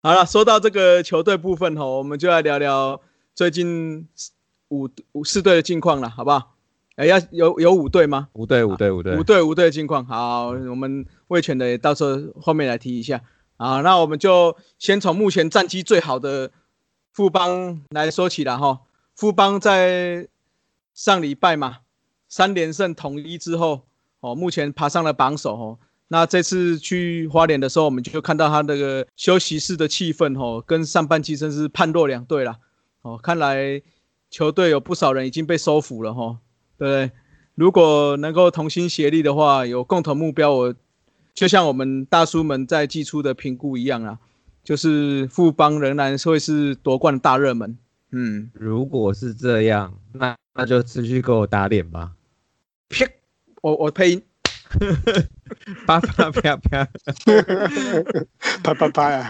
好了，说到这个球队部分吼，我们就来聊聊最近五五四队的近况了，好不好？哎，要有有五队吗？五队，五队，五队，五队，五队的近况。好，我们卫权的到时候后面来提一下。啊，那我们就先从目前战绩最好的富邦来说起了哈。富邦在上礼拜嘛，三连胜统一之后，哦，目前爬上了榜首哦。那这次去花莲的时候，我们就看到他那个休息室的气氛，哦，跟上半季真是判若两队了。哦，看来球队有不少人已经被收服了，吼，对不对？如果能够同心协力的话，有共同目标，我就像我们大叔们在季初的评估一样啊，就是富邦仍然会是夺冠的大热门。嗯，如果是这样，那那就持续给我打脸吧。啪，我我配音。啪啪啪啪，啪啪啪呀！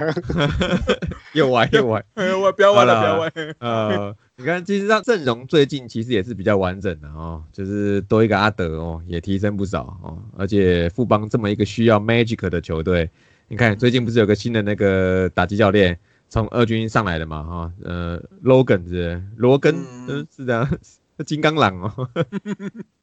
又歪又歪，我不要歪了，不要歪。呃，你看，其实上阵容最近其实也是比较完整的哦，就是多一个阿德哦，也提升不少哦。而且富邦这么一个需要 magic 的球队，你看最近不是有个新的那个打击教练从二军上来的嘛？哈，呃，Logan 是罗根，嗯，是这样，金刚狼哦。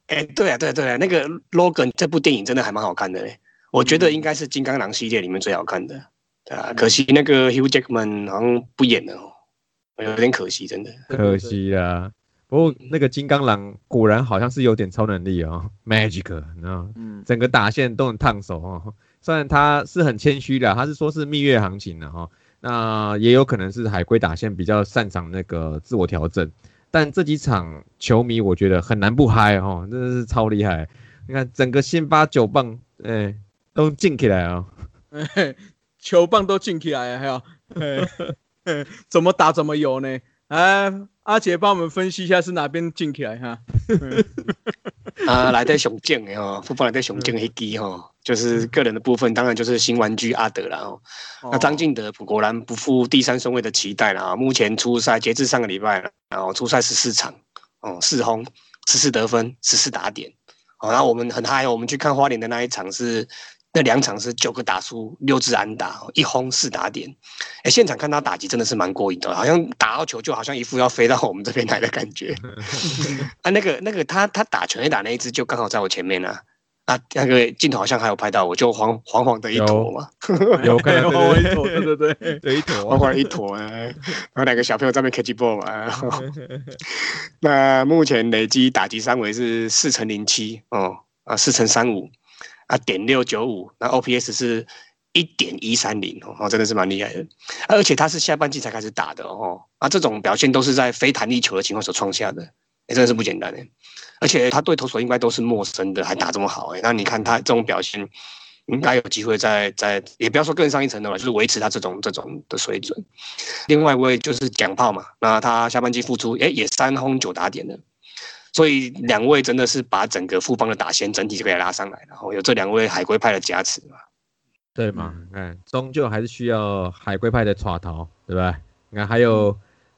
哎，对啊，对对啊，那个《Logan》这部电影真的还蛮好看的嘞，我觉得应该是金刚狼系列里面最好看的，对啊，可惜那个 Hugh Jackman 好像不演了哦，有点可惜，真的可惜啊。不过那个金刚狼果然好像是有点超能力哦，Magic，你知道嗯，整个打线都很烫手哦。虽然他是很谦虚的，他是说是蜜月行情的哈，那也有可能是海龟打线比较擅长那个自我调整。但这几场球迷我觉得很难不嗨哦，真的是超厉害！你看整个辛巴九棒，哎，都进起来哦，球棒都进起来了，还有，怎么打怎么有呢？哎，阿杰帮我们分析一下是哪边进起来哈？啊，来在雄健的哈，副帮来在雄健一击哈，就是个人的部分，当然就是新玩具阿德了哦。那张敬德果然不负第三顺位的期待了啊！目前初赛截至上个礼拜了，然后初赛十四场，哦，四轰，十四得分，十四打点。好，然后我们很嗨哦，我们去看花莲的那一场是。那两场是九个打出六支安打，一轰四打点。哎，现场看他打击真的是蛮过瘾的，好像打到球就好像一副要飞到我们这边来的感觉。啊，那个那个他他打全垒打那一只就刚好在我前面呢。啊，那个镜头好像还有拍到我，就黄黄黄的一坨嘛。有看到黄黄一坨，对对对，一坨黄黄一坨。然后两个小朋友在那边 catch ball 嘛。那目前累积打击三围是四乘零七哦，啊四乘三五。啊，点六九五，那 OPS 是一点一三零哦，真的是蛮厉害的。而且他是下半季才开始打的哦，啊，这种表现都是在非弹力球的情况所创下的，也真的是不简单诶。而且他对投手应该都是陌生的，还打这么好诶。那你看他这种表现，应该有机会在在，也不要说更上一层楼了，就是维持他这种这种的水准。另外一位就是蒋炮嘛，那他下半季复出，诶，也三轰九打点的。所以两位真的是把整个复邦的打线整体就给拉上来，然后有这两位海龟派的加持嘛？对嘛？看，终究还是需要海龟派的耍头，对不对？你看还有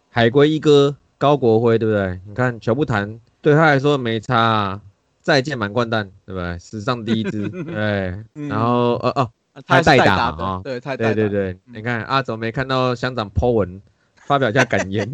海龟一哥高国辉，对不对？你看球不谈对他来说没差，再见满贯蛋，对不对？史上第一支，对。然后呃哦，他代打啊，对，对对对，你看阿总没看到乡长 po 文。发表一下感言。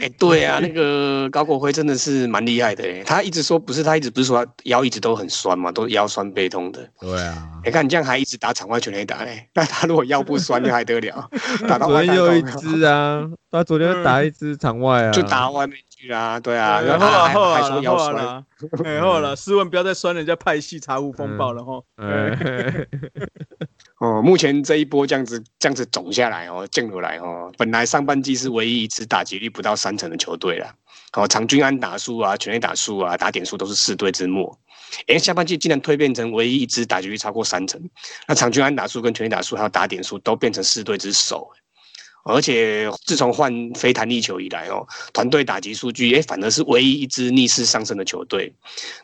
哎，对啊，那个高国辉真的是蛮厉害的哎，他一直说不是，他一直不是说腰一直都很酸嘛，都腰酸背痛的。对啊，你看你这样还一直打场外全垒打哎，那他如果腰不酸就还得了？打到昨天又一只啊，他昨天打一只场外啊，就打外面去啊，对啊，然后还还说腰酸，然后了，试问不要再酸人家派系茶壶风暴了哈。哦，目前这一波这样子这样子走下来哦，降下来哦，本来上半季是唯一一支打击率不到三成的球队了。哦，场均安打数啊，全垒打数啊，打点数都是四队之末。哎，下半季竟然蜕变成唯一一支打击率超过三成，那场均安打数跟全垒打数还有打点数都变成四队之首。而且自从换非弹力球以来哦，团队打击数据哎，反而是唯一一支逆势上升的球队。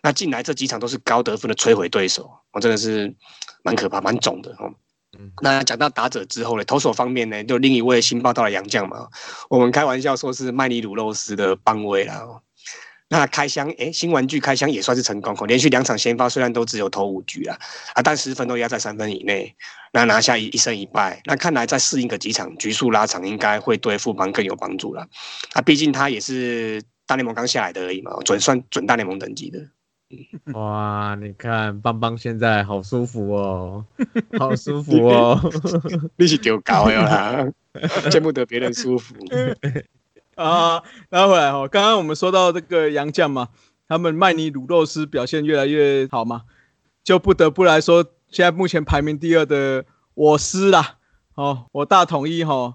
那进来这几场都是高得分的摧毁对手，我真的是蛮可怕、蛮肿的哦。那讲到打者之后呢，投手方面呢，就另一位新报道的洋将嘛，我们开玩笑说是麦尼鲁肉丝的邦威啦。那开箱，哎，新玩具开箱也算是成功，连续两场先发虽然都只有投五局啊，啊，但十分都压在三分以内，那拿下一一胜一败，那看来再适应个几场局数拉长，应该会对富邦更有帮助了。啊，毕竟他也是大联盟刚下来的而已嘛，准算准大联盟等级的。哇，你看邦邦现在好舒服哦，好舒服哦，你是丢高了啦，见不得别人舒服。啊，拉回来哦，刚刚我们说到这个杨将嘛，他们麦尼鲁洛斯表现越来越好嘛，就不得不来说，现在目前排名第二的我师啦，哦，我大统一哈，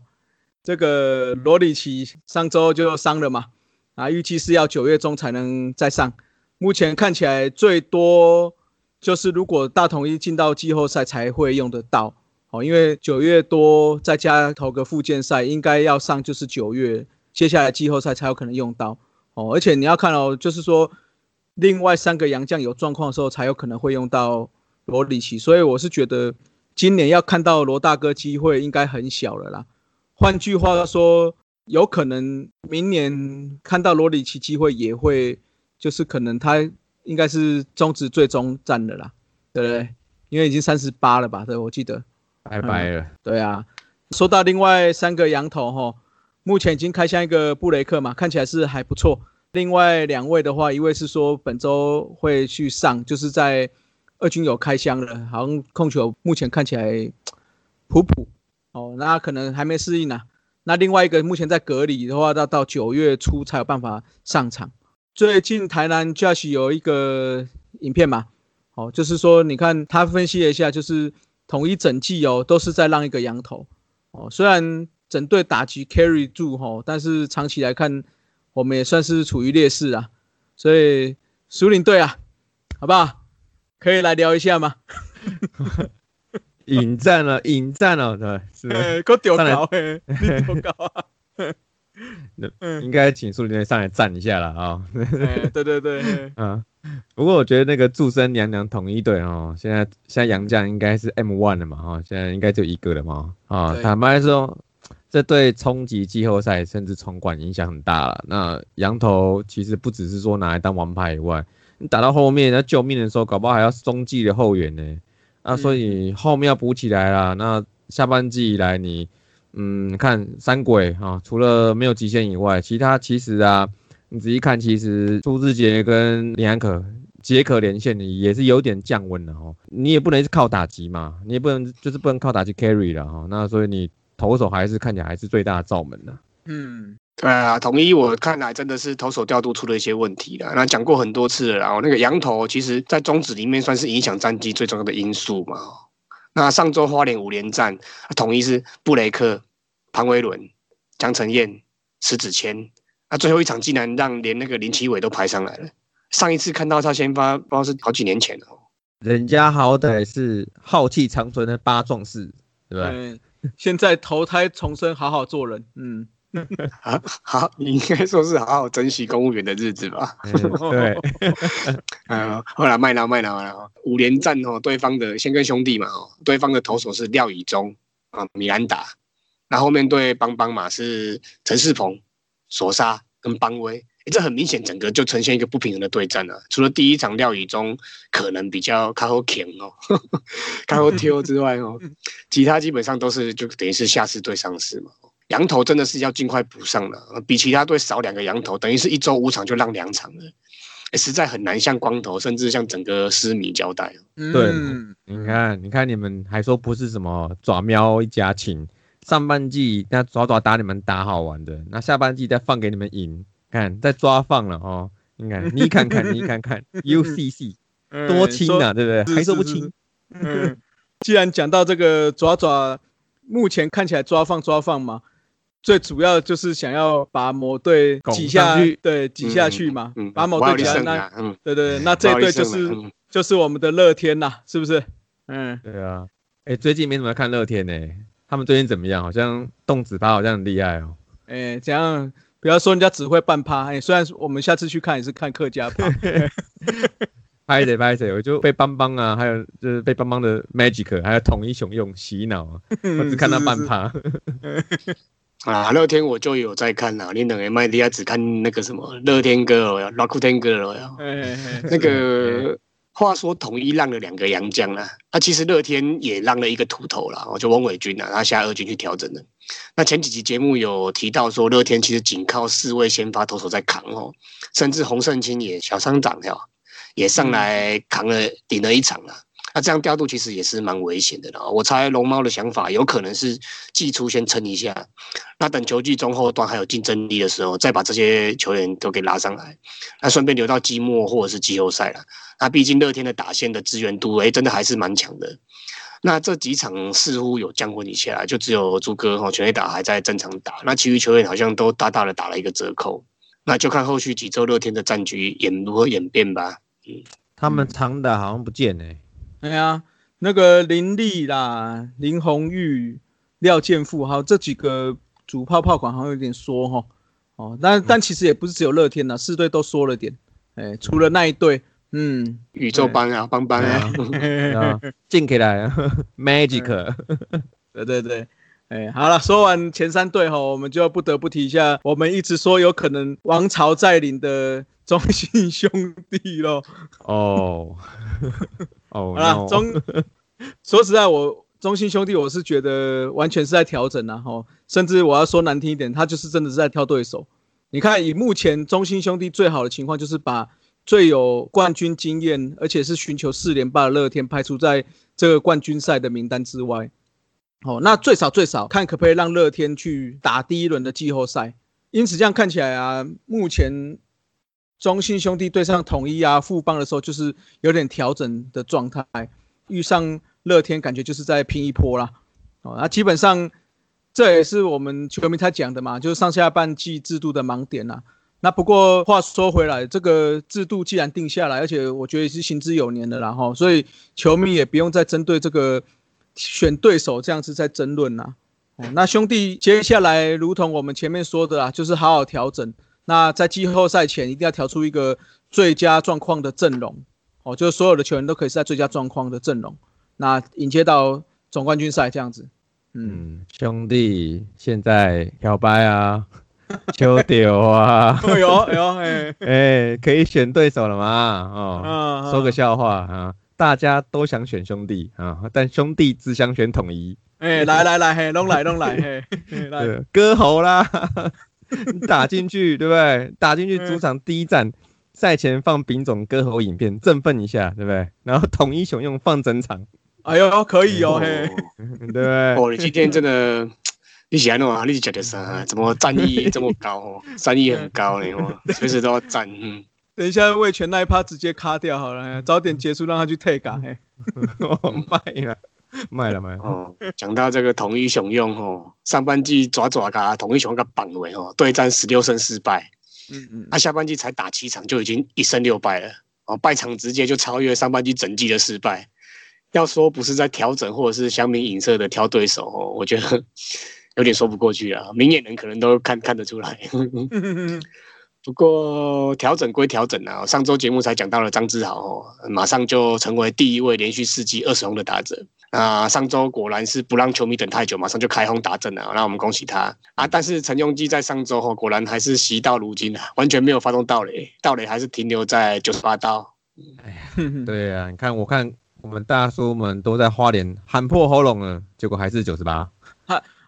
这个罗里奇上周就伤了嘛，啊，预计是要九月中才能再上，目前看起来最多就是如果大统一进到季后赛才会用得到，哦，因为九月多再加投个附件赛，应该要上就是九月。接下来季后赛才有可能用到哦，而且你要看哦，就是说另外三个洋将有状况的时候才有可能会用到罗里奇，所以我是觉得今年要看到罗大哥机会应该很小了啦。换句话说，有可能明年看到罗里奇机会也会，就是可能他应该是终止最终战的啦，对不对？因为已经三十八了吧？对，我记得拜拜了。对啊，说到另外三个羊头哈。目前已经开箱一个布雷克嘛，看起来是还不错。另外两位的话，一位是说本周会去上，就是在二军有开箱了，好像控球目前看起来普普哦，那可能还没适应呢。那另外一个目前在隔离的话，要到九月初才有办法上场。最近台南 Josh 有一个影片嘛，哦，就是说你看他分析了一下，就是统一整季哦都是在让一个羊头哦，虽然。整队打击 carry 住吼，但是长期来看，我们也算是处于劣势啊。所以苏领队啊，好不好？可以来聊一下吗？引战了，引战了，对，是。够屌高诶，够高啊！应该请苏林队上来站一下了啊。对对对，嗯。不过我觉得那个祝生娘娘统一队哦，现在现在杨将应该是 M one 了嘛哈，现在应该就一个了嘛啊。坦白说。这对冲击季后赛甚至冲冠影响很大了。那羊头其实不只是说拿来当王牌以外，你打到后面要救命的时候，搞不好还要中继的后援呢。啊，所以后面要补起来了。那下半季以来，你嗯看三鬼哈，除了没有极限以外，其他其实啊，你仔细看，其实朱志杰跟林安可杰可连线也是有点降温了哦。你也不能是靠打击嘛，你也不能就是不能靠打击 carry 了哈。那所以你。投手还是看起来还是最大的罩门呢。嗯，对啊，统一我看来真的是投手调度出了一些问题了。那讲过很多次了，然后那个羊头其实在中指里面算是影响战绩最重要的因素嘛。那上周花莲五连战，统一是布雷克、庞威伦、江承彦、石子谦，那最后一场竟然让连那个林奇伟都排上来了。上一次看到他先发，不知道是好几年前了。人家好歹是浩气长存的八壮士，对不对？现在投胎重生，好好做人。嗯，啊，好，你应该说是好好珍惜公务员的日子吧。对，啊，后来麦拿麦拿了五连战哦，对方的先跟兄弟嘛哦，对方的投手是廖以忠啊，米兰达，那后面对邦邦嘛是陈世鹏、索沙跟邦威。这很明显，整个就呈现一个不平衡的对战了。除了第一场廖宇中可能比较卡好强哦，卡好挑之外哦，其他基本上都是就等于是下次对上司嘛。羊头真的是要尽快补上了，比其他队少两个羊头，等于是一周五场就让两场了，实在很难向光头甚至向整个狮迷交代。对，你看，你看你们还说不是什么爪喵一家亲，上半季那爪爪打你们打好玩的，那下半季再放给你们赢。看，在抓放了哦！你看，你看看，你看看，UCC 多轻啊，对不对？还说不清。嗯，既然讲到这个爪爪，目前看起来抓放抓放嘛，最主要就是想要把某队挤下去，对，挤下去嘛，把某队挤下那，对对，那这队就是就是我们的乐天呐，是不是？嗯，对啊。哎，最近没怎么看乐天呢，他们最近怎么样？好像动子趴好像很厉害哦。哎，怎样。不要说人家只会半趴，哎，虽然我们下次去看也是看客家趴，拍谁拍谁，我就被邦邦啊，还有就是被邦邦的 Magic，还有统一雄用洗脑啊，我只看到半趴。啊，乐天我就有在看啊，你等个麦迪亚只看那个什么乐天哥了呀，拉库天哥了呀，那个。话说统一让了两个洋将啊，那其实乐天也让了一个土头了，我就翁伟军啊，他下二军去调整了。那前几集节目有提到说，乐天其实仅靠四位先发投手在扛哦，甚至洪胜清也小伤长了，也上来扛了顶了一场了。那这样调度其实也是蛮危险的啦。我猜龙猫的想法有可能是季初先撑一下，那等球季中后段还有竞争力的时候，再把这些球员都给拉上来，那顺便留到季末或者是季后赛了。那毕竟乐天的打线的资源度，哎，真的还是蛮强的。那这几场似乎有降温一下，就只有朱哥哈全垒打还在正常打，那其余球员好像都大大的打了一个折扣。那就看后续几周乐天的战局演如何演变吧。嗯，他们长打好像不见欸。哎呀，那个林立啦、林红玉、廖建富，还有这几个主炮炮管好像有点缩哈。哦，但但其实也不是只有乐天呐，四队都缩了点。哎，除了那一队，嗯，宇宙班啊，帮帮 啊，进起来，Magic，对对对。哎，好了，说完前三队哈，我们就不得不提一下，我们一直说有可能王朝再临的中信兄弟喽。哦，哦，好了，中，说实在，我中信兄弟，我是觉得完全是在调整啊，哈，甚至我要说难听一点，他就是真的是在挑对手。你看，以目前中信兄弟最好的情况，就是把最有冠军经验，而且是寻求四连霸的乐天排除在这个冠军赛的名单之外。哦，那最少最少看可不可以让乐天去打第一轮的季后赛。因此这样看起来啊，目前中信兄弟对上统一啊、富邦的时候，就是有点调整的状态。遇上乐天，感觉就是在拼一波啦。哦，那基本上这也是我们球迷他讲的嘛，就是上下半季制度的盲点呐。那不过话说回来，这个制度既然定下来，而且我觉得也是行之有年的啦，哈，所以球迷也不用再针对这个。选对手这样子在争论呐，哦，那兄弟接下来如同我们前面说的啊，就是好好调整。那在季后赛前一定要调出一个最佳状况的阵容，哦，就是所有的球员都可以是在最佳状况的阵容，那迎接到总冠军赛这样子。嗯，兄弟现在表白啊，秋屌啊，哎呦哎呦哎哎，可以选对手了吗？哦，说个笑话啊。大家都想选兄弟啊，但兄弟只想选统一。哎，来来来，嘿，弄来弄来，嘿，来割喉啦，打进去，对不对？打进去主场第一站，赛前放丙种割喉影片，振奋一下，对不对？然后统一雄用放整场。哎呦，可以哦，嘿，对哦，你今天真的，你喜欢弄啊？你是觉得啥？怎么战意 这么高？哦，战意很高呢，随时都要战。嗯。等一下，魏权那一趴直接卡掉好了，早点结束，让他去退岗。嘿，卖 了，卖了，卖了。哦，讲到这个统一雄用哦，上半季抓抓噶，统一雄个榜尾哦，对战十六胜四败。嗯嗯，他下半季才打七场就已经一胜六败了，哦，败场直接就超越上半季整季的失败。要说不是在调整或者是相明影射的挑对手哦，我觉得有点说不过去啊。明眼人可能都看看得出来。不过调整归调整啊，上周节目才讲到了张志豪哦，马上就成为第一位连续四季二十轰的打者啊！上周果然是不让球迷等太久，马上就开轰打阵了，那我们恭喜他啊！但是陈庸基在上周哦，果然还是习到如今啊，完全没有发动盗垒，盗垒还是停留在九十八刀。哎呀，对啊，你看，我看我们大叔们都在花莲喊破喉咙了，结果还是九十八。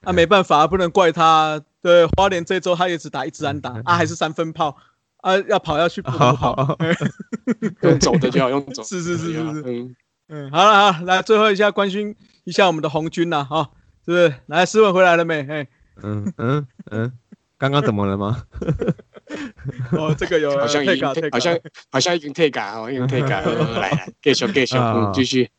他啊，没办法，不能怪他。对，花莲这周他也只打一支安打啊，还是三分炮啊，要跑要去跑，用走的就好，用走。是是是是是，嗯嗯，好了好，来最后一下关心一下我们的红军呐，哈，是不是？来，斯文回来了没？哎，嗯嗯嗯，刚刚怎么了吗？哦，这个有好像已经好像好像已经退改哦，已经退改了，来来，继续继续，嗯，继续。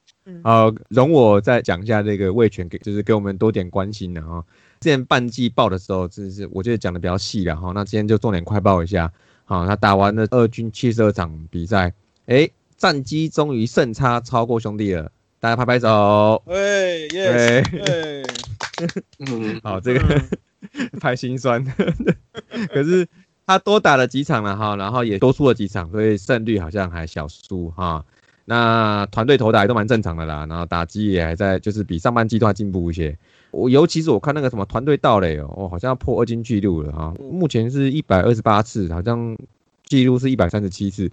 好，容我再讲一下这个魏权给，就是给我们多点关心的哈。之前半季报的时候，就是我觉得讲的比较细了哈。那今天就重点快报一下，好，他打完了二军七十二场比赛，哎，战绩终于胜差超过兄弟了，大家拍拍手。哎，耶，嗯，好，这个 拍心酸，可是他多打了几场了哈，然后也多输了几场，所以胜率好像还小输哈。那团队投打也都蛮正常的啦，然后打击也还在，就是比上半季都还进步一些。我尤其是我看那个什么团队盗垒哦，好像要破二金纪录了啊！目前是一百二十八次，好像记录是一百三十七次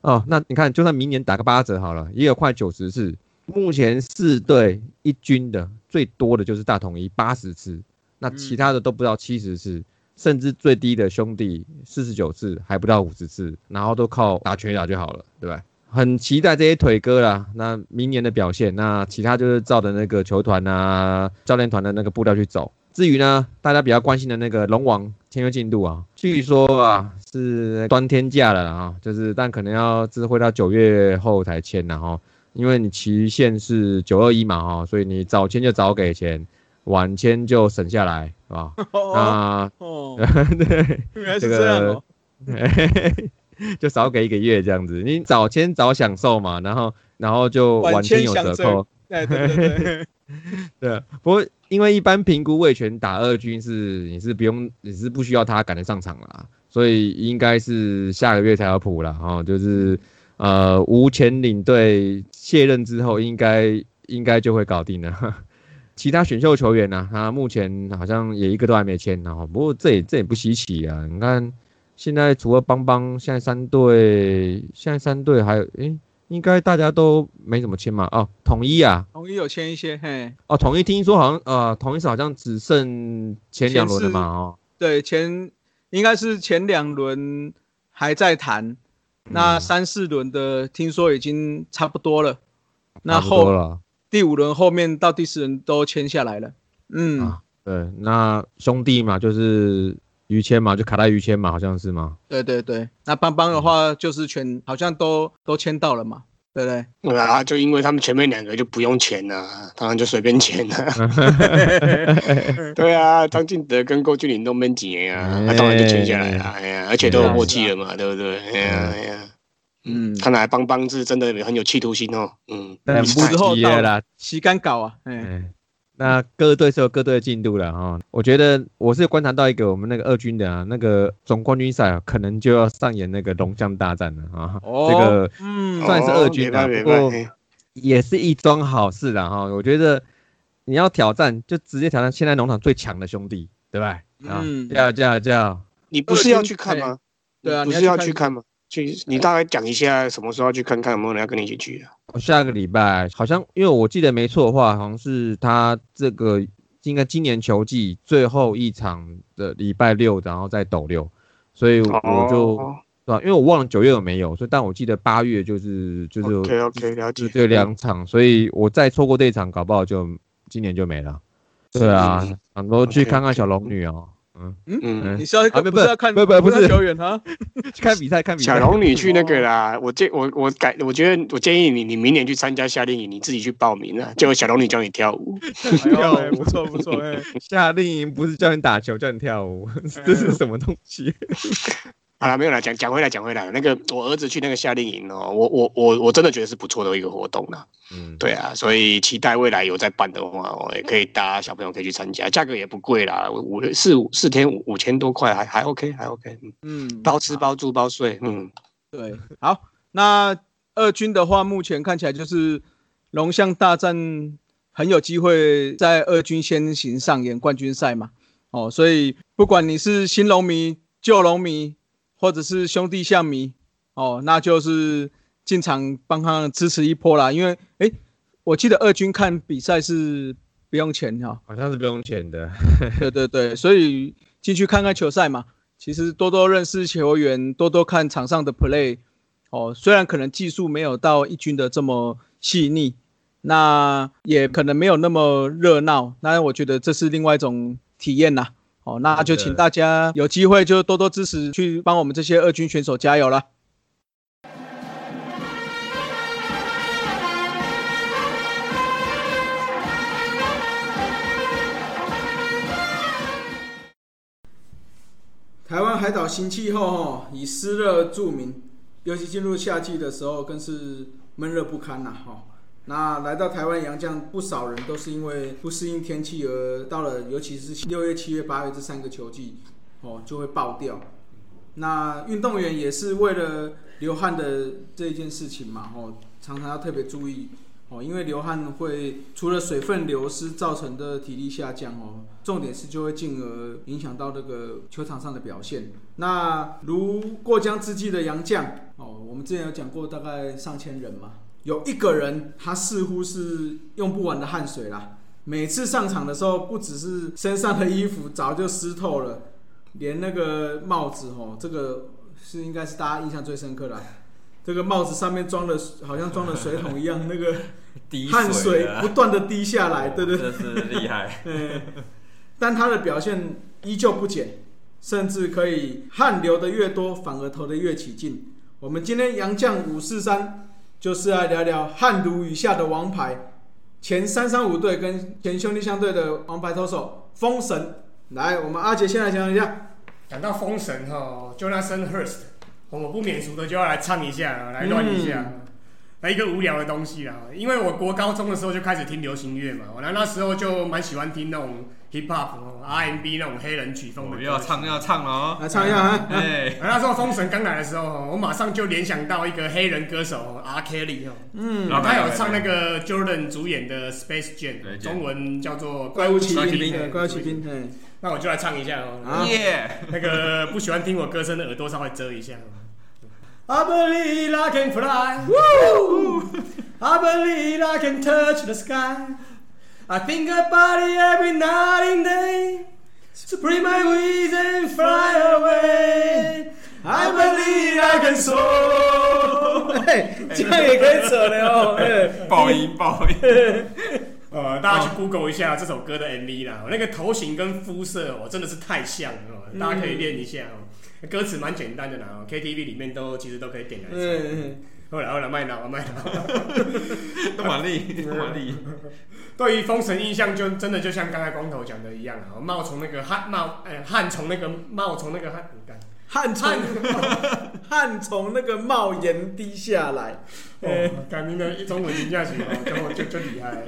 哦。那你看，就算明年打个八折好了，也有快九十次。目前四队一军的最多的就是大统一八十次，那其他的都不到七十次，甚至最低的兄弟四十九次还不到五十次，然后都靠打全打就好了，对吧？很期待这些腿哥啦，那明年的表现，那其他就是照着那个球团啊、教练团的那个步调去走。至于呢，大家比较关心的那个龙王签约进度啊，据说啊是端天价了啊，就是但可能要只会到九月后才签然后，因为你期限是九二一嘛哈，所以你早签就早给钱，晚签就省下来，是吧？啊，对，原来是这样哦。就少给一个月这样子，你早签早享受嘛，然后然后就晚签有折扣。对对对 对。不过因为一般评估魏权打二军是你是不用你是不需要他赶得上场啦，所以应该是下个月才要补了哈，就是呃吴前领队卸任之后应该应该就会搞定了。其他选秀球员呢，他目前好像也一个都还没签，然后不过这也这也不稀奇啊，你看。现在除了邦邦，现在三队，现在三队还有，诶，应该大家都没怎么签嘛。哦，统一啊，统一有签一些，嘿。哦，统一听说好像，呃，统一是好像只剩前两轮的嘛，哦。对，前应该是前两轮还在谈，那三四轮的听说已经差不多了。那后第五轮后面到第四轮都签下来了。嗯，对，那兄弟嘛，就是。于谦嘛，就卡在于谦嘛，好像是吗？对对对，那邦邦的话就是全好像都都签到了嘛，对不对？对啊，就因为他们前面两个就不用签了，当然就随便签了。对啊，张敬德跟郭俊霖都闷几年啊，那当然就签下来了。哎呀，而且都有默契了嘛，对不对？哎呀哎呀，嗯，看来邦邦是真的很有企图心哦。嗯，不之后到了，洗干搞啊，哎。那各队是有各队的进度了哈，我觉得我是观察到一个我们那个二军的啊，那个总冠军赛啊可能就要上演那个龙象大战了啊。哦，这个嗯算是二军的，不过也是一桩好事了哈。我觉得你要挑战，就直接挑战现在农场最强的兄弟，对吧？嗯，叫叫叫，你不是要去看吗？对啊，不是要去看吗？去，你大概讲一下什么时候去看看有没有人要跟你一起去啊？我下个礼拜好像，因为我记得没错的话，好像是他这个应该今年球季最后一场的礼拜六，然后再斗六，所以我就对吧？因为我忘了九月有没有，所以但我记得八月就是就是 OK OK 了解这两场，所以我再错过这一场，搞不好就今年就没了。对啊，很多去看看小龙女哦。嗯嗯你是要不是要看不不不是球员哈？看比赛看比赛。小龙女去那个啦，我建我我改，我觉得我建议你，你明年去参加夏令营，你自己去报名啊，就小龙女教你跳舞。跳舞不错不错。夏令营不是教你打球，教你跳舞，这是什么东西？好了，没有了，讲讲回来，讲回来，那个我儿子去那个夏令营哦，我我我我真的觉得是不错的一个活动啦。嗯，对啊，所以期待未来有在办的话，我也可以大家小朋友可以去参加，价格也不贵啦，五四五四天五五千多块，还还 OK，还 OK。嗯，包吃包住包睡。嗯，对，好，那二军的话，目前看起来就是龙象大战很有机会在二军先行上演冠军赛嘛。哦，所以不管你是新龙迷、旧龙迷。或者是兄弟象迷哦，那就是进场帮他支持一波啦。因为哎，我记得二军看比赛是不用钱哈，好像是不用钱的。对对对，所以进去看看球赛嘛，其实多多认识球员，多多看场上的 play 哦。虽然可能技术没有到一军的这么细腻，那也可能没有那么热闹，那我觉得这是另外一种体验呐。好，那就请大家有机会就多多支持，去帮我们这些二军选手加油了。台湾海岛新气候哈，以湿热著名，尤其进入夏季的时候，更是闷热不堪呐哈。那来到台湾洋将，不少人都是因为不适应天气而到了，尤其是六月、七月、八月这三个球季，哦，就会爆掉。那运动员也是为了流汗的这一件事情嘛，哦，常常要特别注意，哦，因为流汗会除了水分流失造成的体力下降哦，重点是就会进而影响到这个球场上的表现。那如过江之鲫的杨将哦，我们之前有讲过，大概上千人嘛，有一个人他似乎是用不完的汗水啦。每次上场的时候，不只是身上的衣服早就湿透了，连那个帽子哦，这个是应该是大家印象最深刻的。这个帽子上面装的，好像装了水桶一样，那个汗水不断的滴下来，对对，这是厉害。嗯，但他的表现依旧不减，甚至可以汗流的越多，反而投的越起劲。我们今天杨将五四三，就是来聊聊汗如雨下的王牌。前三三五队跟前兄弟相对的王牌投手封神，来，我们阿杰先来讲一下。讲到封神哈，Jonathan Hurst，我们不免俗的就要来唱一下，来乱一下，来一个无聊的东西啦。因为我国高中的时候就开始听流行乐嘛，我那那时候就蛮喜欢听那种。hip hop、R&B 那种黑人曲风的，要唱要唱了哦，来唱一下啊！哎，那时候封神刚来的时候，我马上就联想到一个黑人歌手 R. Kelly 哦，嗯，他有唱那个 Jordan 主演的 Space Jam，中文叫做怪物骑兵，怪物骑兵，对，那我就来唱一下哦，耶！那个不喜欢听我歌声的耳朵稍微遮一下。I believe I can fly, Woo! I believe I can touch the sky. I think about it every night and day. To bring my wings and fly away. I believe I can soar. 这样也可以扯的哦。爆音爆音。呃，大家去 Google 一下这首歌的 MV 啦。那个头型跟肤色哦，真的是太像了。大家可以练一下哦。歌词蛮简单的啦，KTV 里面都其实都可以点来唱。后来后来卖脑麦脑，都蛮厉，都蛮厉。对于封神印象，就真的就像刚才光头讲的一样啊，冒从那个汉冒，哎，汉从那个冒从那个汉汉从 汉从那个帽檐滴下来。哦，改名的中文评价型哦，就就就厉害。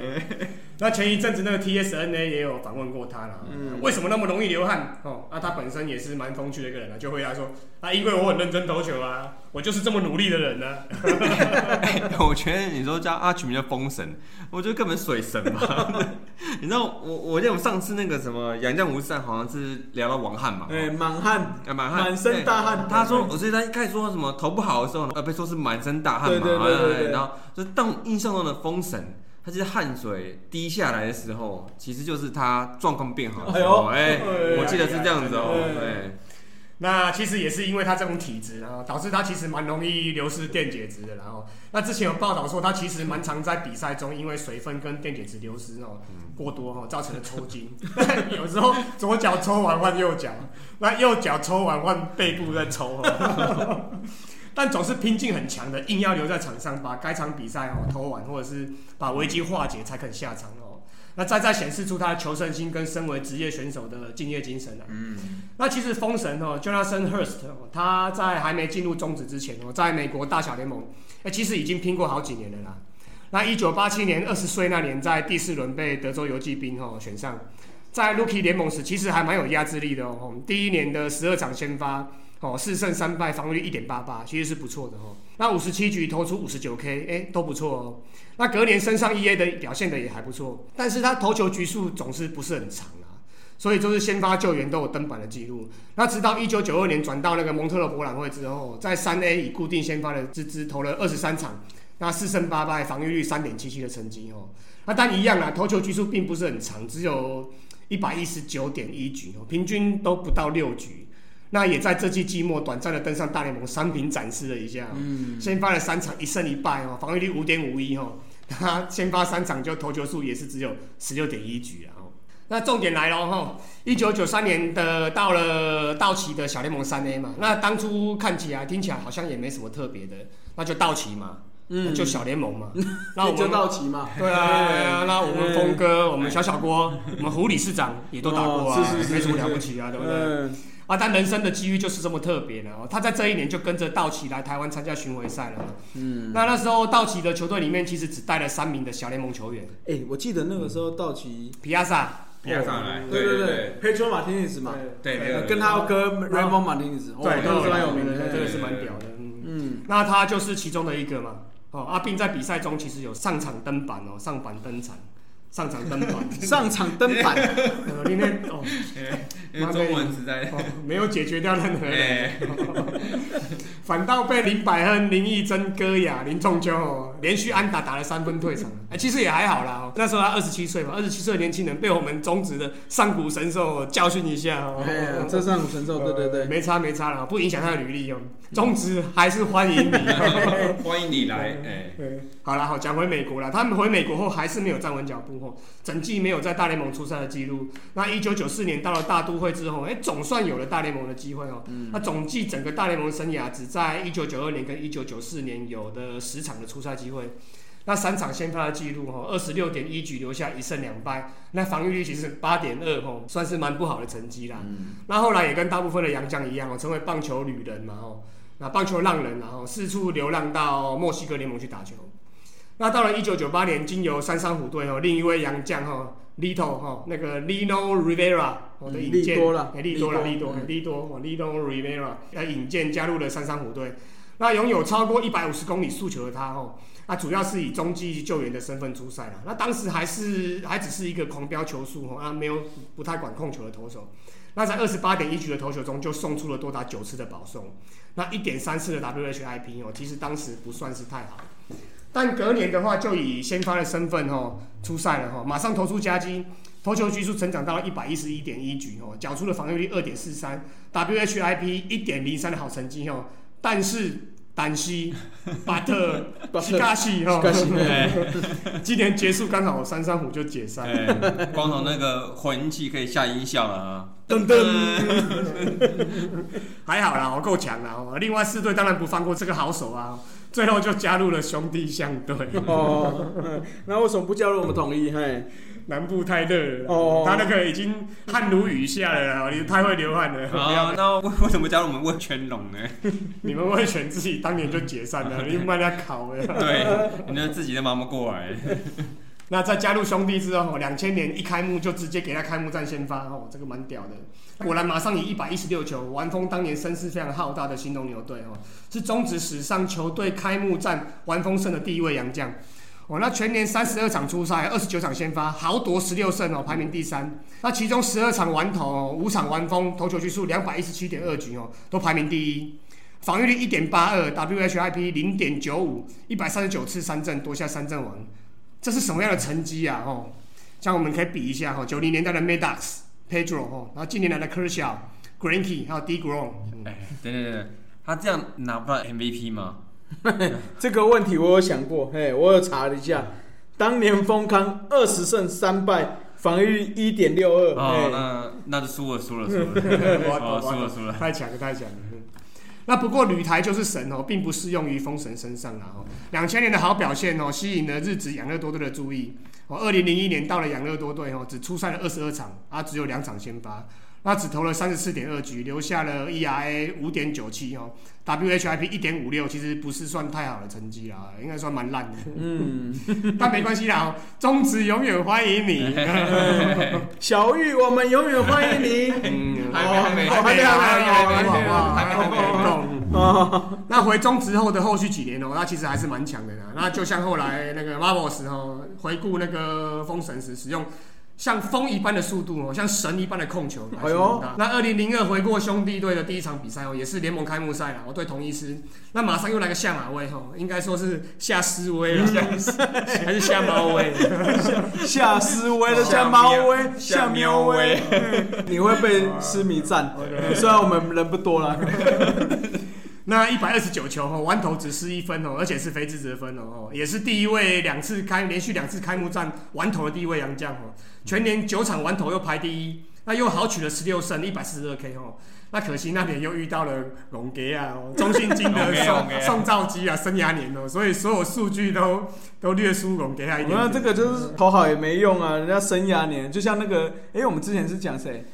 那前一阵子那个 T S N A 也有访问过他了，为什么那么容易流汗？哦，那他本身也是蛮风趣的一个人啊，就回答说啊，因为我很认真投球啊，我就是这么努力的人呢。我觉得你说叫阿曲名叫风神，我觉得根本水神吧。你知道我我记得我上次那个什么杨绛无善好像是聊到王翰嘛，对，满汉，满汉，满身大汗。他说，我记得他一开始说什么投不好的时候，呃，被说是满身大汗嘛，对对对对，然后就当印象中的风神。他就是汗水滴下来的时候，其实就是他状况变好的时候。哎，我记得是这样子哦。对，那其实也是因为他这种体质，然后导致他其实蛮容易流失电解质的。然后，那之前有报道说，他其实蛮常在比赛中因为水分跟电解质流失哦过多哈，造成了抽筋。有时候左脚抽完换右脚，那右脚抽完换背部再抽。但总是拼劲很强的，硬要留在场上，把该场比赛哦投完，或者是把危机化解才肯下场哦。那再再显示出他的求胜心跟身为职业选手的敬业精神啊。嗯。那其实封神哦，Jonathan Hurst，他在还没进入中职之前哦，在美国大小联盟，哎，其实已经拼过好几年了啦。那一九八七年二十岁那年，在第四轮被德州游骑兵哦选上，在 Rookie 联盟时，其实还蛮有压制力的哦。第一年的十二场先发。哦，四胜三败，防御率一点八八，其实是不错的哦。那五十七局投出五十九 K，哎，都不错哦。那隔年升上一 A 的表现的也还不错，但是他投球局数总是不是很长啊，所以就是先发救援都有登板的记录。那直到一九九二年转到那个蒙特勒博览会之后，在三 A 以固定先发的资质投了二十三场，那四胜八败，防御率三点七七的成绩哦。那但一样啊，投球局数并不是很长，只有一百一十九点一局哦，平均都不到六局。那也在这季季末短暂的登上大联盟三平展示了一下，嗯，先发了三场一胜一败哦，防御率五点五一哦，他 先发三场就投球数也是只有十六点一局啊。那重点来了哈，一九九三年的到了道奇的小联盟三 A 嘛，那当初看起来听起来好像也没什么特别的，那就道奇嘛，嗯，就小联盟嘛，那我们就道奇嘛，对啊，那我们峰哥，我们小小郭，我们胡理事长也都打过啊，是是是，没什么了不起啊，对不对？啊，但人生的机遇就是这么特别的哦。他在这一年就跟着道奇来台湾参加巡回赛了。嗯，那那时候道奇的球队里面其实只带了三名的小联盟球员。哎，我记得那个时候道奇皮亚萨，皮亚萨来，对对对，Pedro Martinez 嘛，对，跟他哥 Raymond Martinez，对，都是蛮有名的，真的是蛮屌的。嗯，那他就是其中的一个嘛。哦，阿斌在比赛中其实有上场登板哦，上板登场。上场登板，上场登板，呃，今天哦，因为中文实在没有解决掉任何人，反倒被林百亨、林义珍、戈雅、林仲秋哦，连续安打打了三分退场。哎，其实也还好啦，哦，那时候他二十七岁嘛，二十七岁的年轻人被我们中职的上古神兽教训一下哦。哎，这上古神兽，对对对，没差没差了，不影响他的履历哦。中职还是欢迎你，欢迎你来。哎，好了，好讲回美国了，他们回美国后还是没有站稳脚步哦。整季没有在大联盟出赛的记录。那一九九四年到了大都会之后，哎，总算有了大联盟的机会哦。那总计整个大联盟生涯只在一九九二年跟一九九四年有的十场的出赛机会。那三场先发的记录哈，二十六点一局留下一胜两败，那防御率其实八点二哦，算是蛮不好的成绩啦。那后来也跟大部分的洋将一样哦，成为棒球旅人嘛哦，那棒球浪人然后四处流浪到墨西哥联盟去打球。那到了一九九八年，经由三山虎队哦，另一位洋将哈，Lito 哈，那个 Lino Rivera 我的引荐，利多了，利多了，利多，利多，Rivera 要引荐加入了三山虎队。那拥有超过一百五十公里速球的他哦，那主要是以中继救援的身份出赛了。那当时还是还只是一个狂飙球速哦，啊，没有不太管控球的投手。那在二十八点一局的投球中，就送出了多达九次的保送，那一点三次的 WHIP 哦，其实当时不算是太好。但隔年的话，就以先发的身份哦出赛了哈，马上投出夹击，投球局数成长到了一百一十一点一局哦，缴出了防御率二点四三，WHIP 一点零三的好成绩哦。但是丹西、巴特、西卡西哈，今年结束刚好三三虎就解散，光头那个混器可以下音效了啊，噔噔，还好啦，我够强啦。另外四队当然不放过这个好手啊。最后就加入了兄弟象队哦，那为什么不加入我们统一？嘿，南部太热了哦，他那个已经汗如雨下了，你太会流汗了。啊，那为为什么加入我们味全龙呢？你们味全自己当年就解散了，你慢慢考了。对，你那自己都忙不过来。那在加入兄弟之后，两千年一开幕就直接给他开幕战先发，哦，这个蛮屌的。果然马上以一百一十六球完封当年声势非常浩大的新东牛队，哦，是中职史上球队开幕战完封胜的第一位洋将。哦，那全年三十二场出赛，二十九场先发，豪夺十六胜哦，排名第三。那其中十二场完投，五场完封，投球局数两百一十七点二局哦，都排名第一。防御率一点八二，WHIP 零点九五，一百三十九次三振夺下三振王。这是什么样的成绩啊？哦，像我们可以比一下哈，九零年代的 Maddox、Pedro 哦，然后近年来的 Kershaw、Greinke 还有 Degrom。哎，对对对，他这样拿不到 MVP 吗？这个问题我有想过，嘿，我有查了一下，当年丰康二十胜三败，防御一点六二。哦，那那就输了，输了，输了，输了，输了，太强了，太强了。那不过旅台就是神哦，并不适用于封神身上啊。哦，两千年的好表现哦，吸引了日职养乐多队的注意。哦，二零零一年到了养乐多队哦，只出赛了二十二场，啊，只有两场先发，那只投了三十四点二局，留下了 ERA 五点九七哦，WHIP 一点五六，其实不是算太好的成绩啊，应该算蛮烂的。嗯，但没关系啦，中职永远欢迎你，小玉，我们永远欢迎你。嗯，还没，还没，还没，还没，还没，还没。哦，那回中职后的后续几年哦，那其实还是蛮强的啦。那就像后来那个 Marvel 时候回顾那个封神时，使用像风一般的速度哦，像神一般的控球。哎呦，那二零零二回过兄弟队的第一场比赛哦，也是联盟开幕赛啦，我对同一师，那马上又来个下马威哦，应该说是下斯威了，还是下猫威？下斯威的 下猫威，下喵威，你会被痴迷赞。虽然我们人不多了。那一百二十九球哦，完投只失一分哦，而且是非自责分哦，也是第一位两次开连续两次开幕战完投的第一位洋将哦，全年九场完投又排第一，那又好取了十六胜一百四十二 K 哦，那可惜那年又遇到了龙格啊，中信金的宋宋兆基啊，生涯年哦，所以所有数据都都略输龙格啊一点。那这个就是投好也没用啊，人家生涯年，就像那个哎，我们之前是讲谁，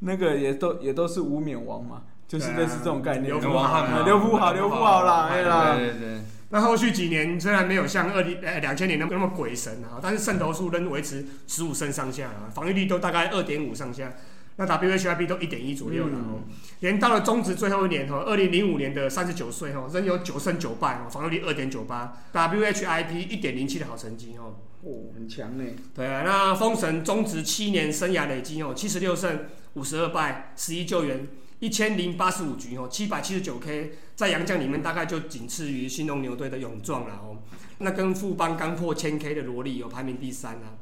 那个也都也都是无冕王嘛。就是类似这种概念，刘富好，刘富好，刘福好啦，哎啦。对对。那后续几年虽然没有像二零呃两千年那么那么鬼神啊，但是胜投数仍维持十五胜上下啊，防御率都大概二点五上下。那 WHIP 都一点一左右了哦。连到了中职最后一年哦，二零零五年的三十九岁哦，仍有九胜九败哦，防御率二点九八，WHIP 一点零七的好成绩哦。哦，很强呢。对啊，那封神中职七年生涯累积哦，七十六胜五十二败，十一救援，一千零八十五局哦，七百七十九 K，在洋将里面大概就仅次于新农牛队的勇壮了哦。那跟富邦刚破千 K 的萝莉有排名第三啊。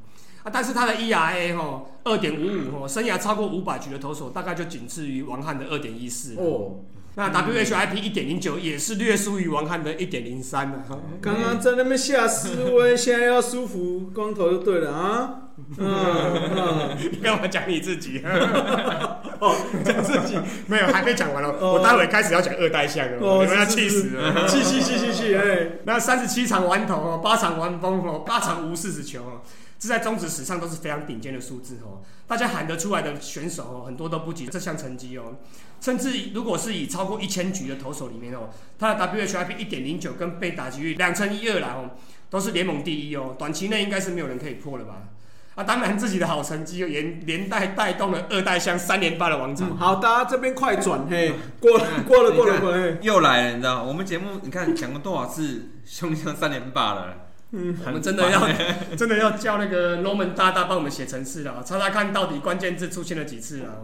啊，但是他的 ERA 哦二点五五哦，生涯超过五百局的投手大概就仅次于王翰的二点一四哦。那 WHIP 一点零九也是略输于王翰的一点零三了。刚刚在那边下思维，现在要舒服光头就对了啊。嗯，你干嘛讲你自己？哦，讲自己没有，还没讲完了。我待会开始要讲二代相了，你们要气死了，气气气气气！哎，那三十七场完投哦，八场完封哦，八场无四十球哦。这在中职史上都是非常顶尖的数字哦，大家喊得出来的选手哦，很多都不及这项成绩哦。甚至如果是以超过一千局的投手里面哦，他的 WHIP 一点零九跟被打击率两成一二啦哦，都是联盟第一哦。短期内应该是没有人可以破了吧？啊，当然自己的好成绩又连连带带动了二代像三连霸的王者。好，大家这边快转嘿，过过了过了过了，又来了，你知道？我们节目你看讲过多少次兄弟像三连霸了？嗯，我们真的要 真的要叫那个 Norman 大大帮我们写程式了，查查看到底关键字出现了几次了。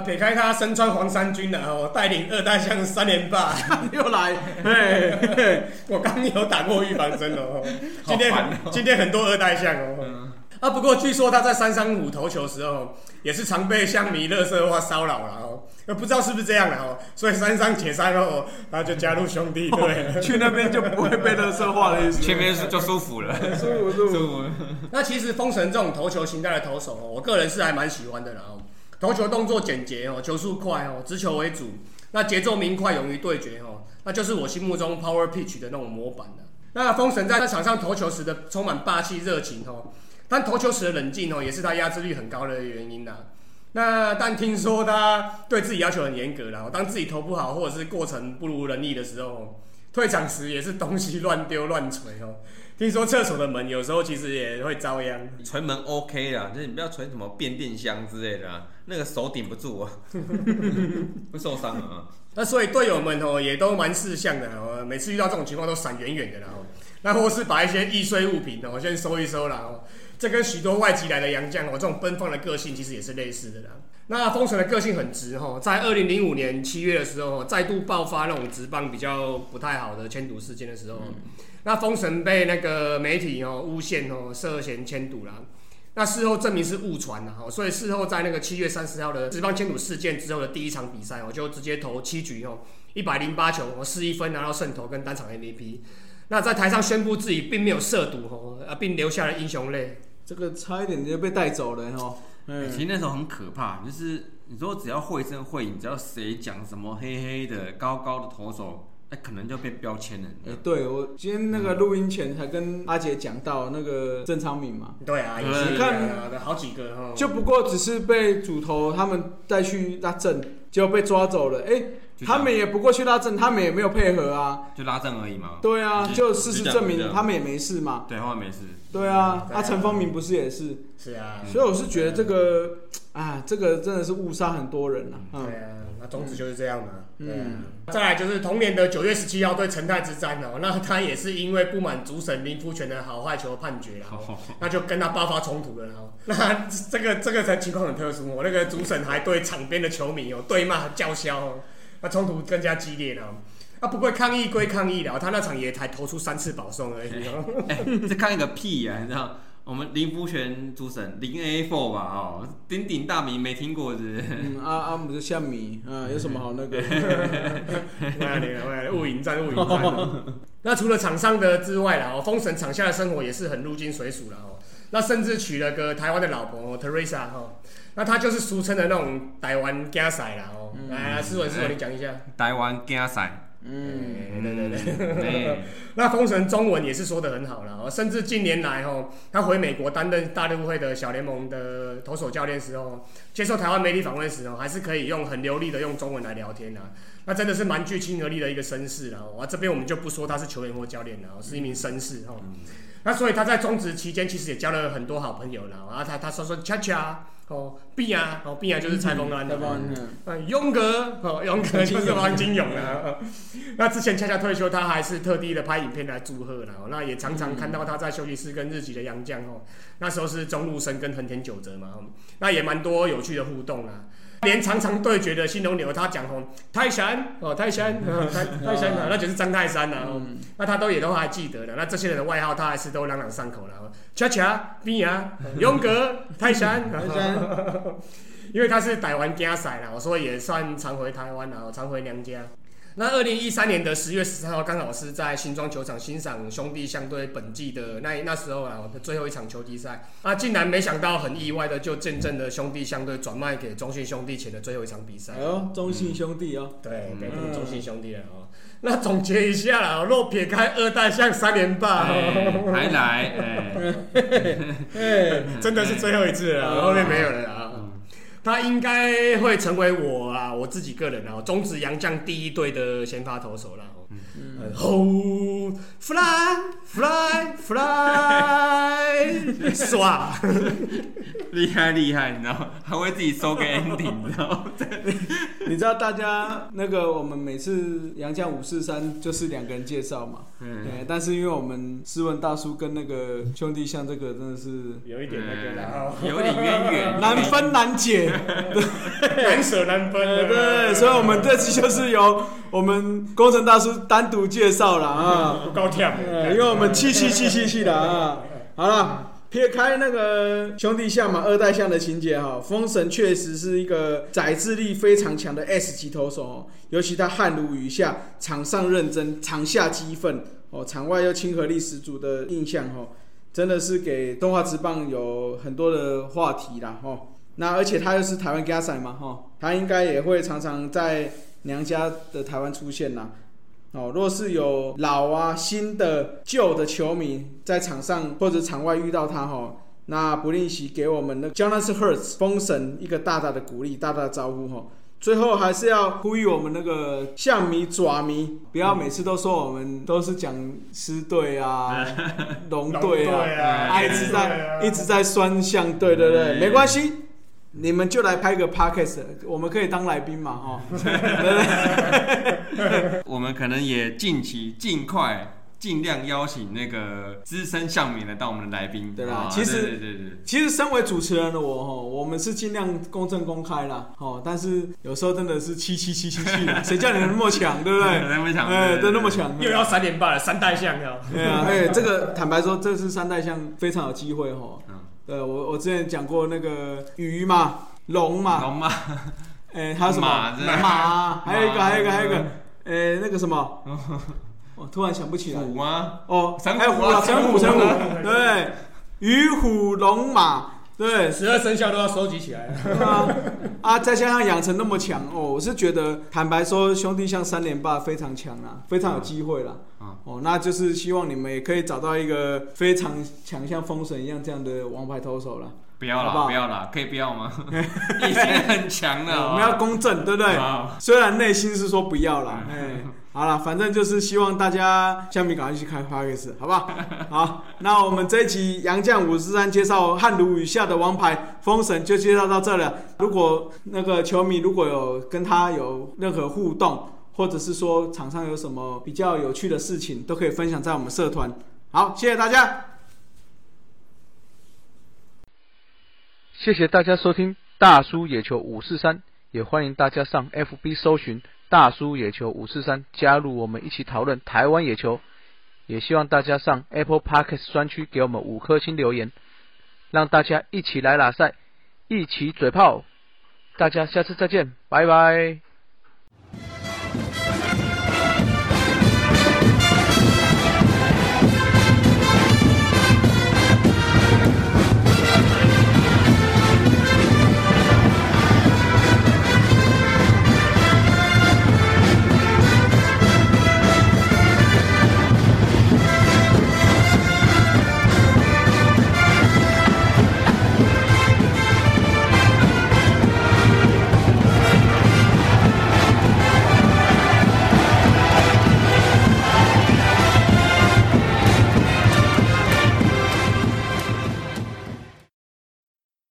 撇开他身穿黄衫军的哦，带领二代像三连霸 又来，我刚有打过预防针 哦。今天今天很多二代像哦。啊，不过据说他在三三五投球时候，也是常被乡迷乐色化骚扰了哦。不知道是不是这样的哦。所以三三解散后，他就加入兄弟队，去那边就不会被乐色化了，去那边就舒服了，舒服舒服。那其实封神这种投球形态的投手哦，我个人是还蛮喜欢的啦哦。投球动作简洁哦，球速快哦，直球为主，那节奏明快，勇于对决哦，那就是我心目中 power pitch 的那种模板了。那封神在场上投球时的充满霸气热情哦。但投球时的冷静哦，也是他压制率很高的原因呐。那但听说他对自己要求很严格啦，当自己投不好或者是过程不如人意的时候，退场时也是东西乱丢乱锤哦。听说厕所的门有时候其实也会遭殃。捶门 OK 啦，就是你不要捶什么变电箱之类的，那个手顶不住啊，会受伤啊。那所以队友们哦也都蛮识相的哦，每次遇到这种情况都闪远远的啦哦。那或是把一些易碎物品哦先收一收啦哦。这跟许多外籍来的洋将哦，这种奔放的个性其实也是类似的啦。那封神的个性很直哈，在二零零五年七月的时候，再度爆发那种职棒比较不太好的迁赌事件的时候，那封神被那个媒体哦诬陷哦涉嫌迁赌啦。那事后证明是误传的哈，所以事后在那个七月三十号的十方千赌事件之后的第一场比赛，我就直接投七局哦，一百零八球，我四一分拿到胜投跟单场 MVP。那在台上宣布自己并没有涉赌哦，啊，并留下了英雄泪。这个差一点就被带走了哈。其实那时候很可怕，就是你说只要会声会影，只要谁讲什么黑黑的、高高的投手，哎，可能就被标签了。哎，对我今天那个录音前才跟阿杰讲到那个郑昌敏嘛。对啊，也是看好几个哈。就不过只是被主头他们带去拉阵，结果被抓走了。哎。他们也不过去拉正，他们也没有配合啊，就拉正而已嘛。对啊，就事实证明他们也没事嘛。对，后来没事。对啊，那陈方明不是也是？是啊。所以我是觉得这个，啊，这个真的是误杀很多人了。对啊，那宗旨就是这样嘛。嗯。再来就是同年的九月十七号对陈泰之战哦，那他也是因为不满主审林福全的好坏球判决，然后那就跟他爆发冲突了。然后 那这个这个才情况很特殊哦，那个主审还对场边的球迷有对骂叫嚣。那冲突更加激烈了，啊，不过抗议归抗议了，他那场也才投出三次保送而已。这抗议个屁呀！你知道，我们林福全主审零 A four 吧，哦，鼎鼎大名没听过是？嗯，阿阿姆是像米，啊，有什么好那个？雾营战，雾营战。那除了厂商的之外啦，哦，封神场下的生活也是很入境水属了哦。那甚至娶了个台湾的老婆 Teresa 哈，那她就是俗称的那种台湾家婿啦哦。来，思文思文，你讲一下台湾家婿。嗯，对对对。那封神中文也是说的很好了哦，甚至近年来哦，他回美国担任大都会的小联盟的投手教练时候，接受台湾媒体访问时哦，还是可以用很流利的用中文来聊天啊。那真的是蛮具亲和力的一个绅士了。我，这边我们就不说他是球员或教练了，是一名绅士哈。那所以他在中职期间其实也交了很多好朋友了啊，他他说说恰恰哦，毕啊哦毕啊就是蔡峰安的，嗯，勇哥哦雍哥就是王金勇啊。那之前恰恰退休，他还是特地的拍影片来祝贺了，那也常常看到他在休息室跟日籍的杨将哦，那时候是中路生跟横田久哲嘛，那也蛮多有趣的互动啊。连常常对决的新龙牛，他讲红，泰山哦，泰山，泰泰山啊，那就是张泰山呐。那他都也都还记得的。那这些人的外号，他还是都朗朗上口了。恰恰、冰牙、勇哥、泰山，泰山，因为他是台湾家赛啦，所以也算常回台湾啊，常回娘家。那二零一三年的十月十三号，刚好是在新庄球场欣赏兄弟相对本季的那那时候啊的最后一场球季赛。那竟然没想到，很意外的就见证了兄弟相对转卖给中信兄弟前的最后一场比赛。哎呦，中信兄弟哦，对，给中信兄弟了哦。那总结一下啦，若撇开二代像三连霸，还来，哎，真的是最后一次了，后面没有了啊。他应该会成为我啊，我自己个人啊，中职杨将第一队的先发投手了。嗯，Hold fly fly fly，刷，厉害厉害，你知道还会自己收个 ending，你知道 你知道大家那个我们每次杨家五四三就是两个人介绍嘛，嗯，但是因为我们斯文大叔跟那个兄弟像这个真的是有一点那个的，有点渊源，难分难解，难舍难分，对，所以我们这次就是由我们工程大叔单独介绍了啊，不够跳，因为我们气气气气气的啊，好了。撇开那个兄弟象嘛，二代象的情节哈，封神确实是一个载智力非常强的 S 级投手，尤其他汗如雨下，场上认真，场下激愤哦，场外又亲和力十足的印象哦，真的是给动画之棒有很多的话题啦哦。那而且他又是台湾 g 赛嘛哈，他应该也会常常在娘家的台湾出现啦。哦，若是有老啊、新的、旧的球迷在场上或者场外遇到他哈，那不吝惜给我们的 Jonas Hurts 封神一个大大的鼓励、大大的招呼哈。最后还是要呼吁我们那个象迷、爪迷，不要每次都说我们都是讲狮 队啊、龙队啊，一直在一直在酸象队，对不对？没关系。你们就来拍个 podcast，我们可以当来宾嘛，哈。我们可能也近期尽快尽量邀请那个资深相民来当我们的来宾，对吧？其实，对对对，其实身为主持人的我，哈，我们是尽量公正公开啦，哦。但是有时候真的是七七七七七，谁叫你那么强，对不对？那么强，哎，都那么强，又要三连霸了，三代相要。对啊，哎，这个坦白说，这次三代相非常有机会，哈。呃，我我之前讲过那个鱼嘛，龙嘛，龙嘛，哎，还有什么马？还有一个，还有一个，还有一个，哎，那个什么，我突然想不起来。虎吗？哦，还有虎啊，神虎，神虎，对，鱼虎龙马。对，十二生肖都要收集起来。啊，再加上养成那么强哦，我是觉得坦白说，兄弟像三连霸非常强啊，非常有机会了。哦，那就是希望你们也可以找到一个非常强，像封神一样这样的王牌投手了。不要了，不要了，可以不要吗？已经很强了。我们要公正，对不对？虽然内心是说不要了，哎。好了，反正就是希望大家下面赶快去开花克斯，好不好？好，那我们这一集杨将五十三介绍汉如雨下的王牌封神就介绍到这了。如果那个球迷如果有跟他有任何互动，或者是说场上有什么比较有趣的事情，都可以分享在我们社团。好，谢谢大家，谢谢大家收听大叔野球五四三，也欢迎大家上 FB 搜寻。大叔野球五四三加入我们一起讨论台湾野球，也希望大家上 Apple Podcast 专区给我们五颗星留言，让大家一起来拉赛，一起嘴炮，大家下次再见，拜拜。